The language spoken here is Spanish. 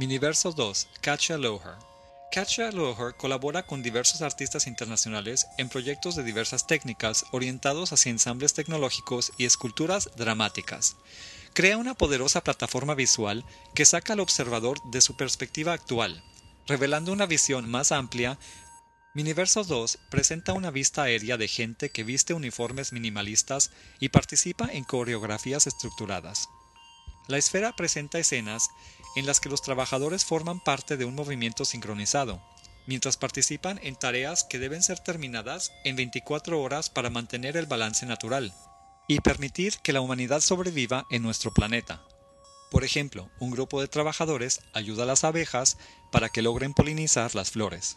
Miniverso 2, Katja Loher. Katja Loher colabora con diversos artistas internacionales en proyectos de diversas técnicas orientados hacia ensambles tecnológicos y esculturas dramáticas. Crea una poderosa plataforma visual que saca al observador de su perspectiva actual, revelando una visión más amplia. Miniverso 2 presenta una vista aérea de gente que viste uniformes minimalistas y participa en coreografías estructuradas. La esfera presenta escenas en las que los trabajadores forman parte de un movimiento sincronizado, mientras participan en tareas que deben ser terminadas en 24 horas para mantener el balance natural y permitir que la humanidad sobreviva en nuestro planeta. Por ejemplo, un grupo de trabajadores ayuda a las abejas para que logren polinizar las flores.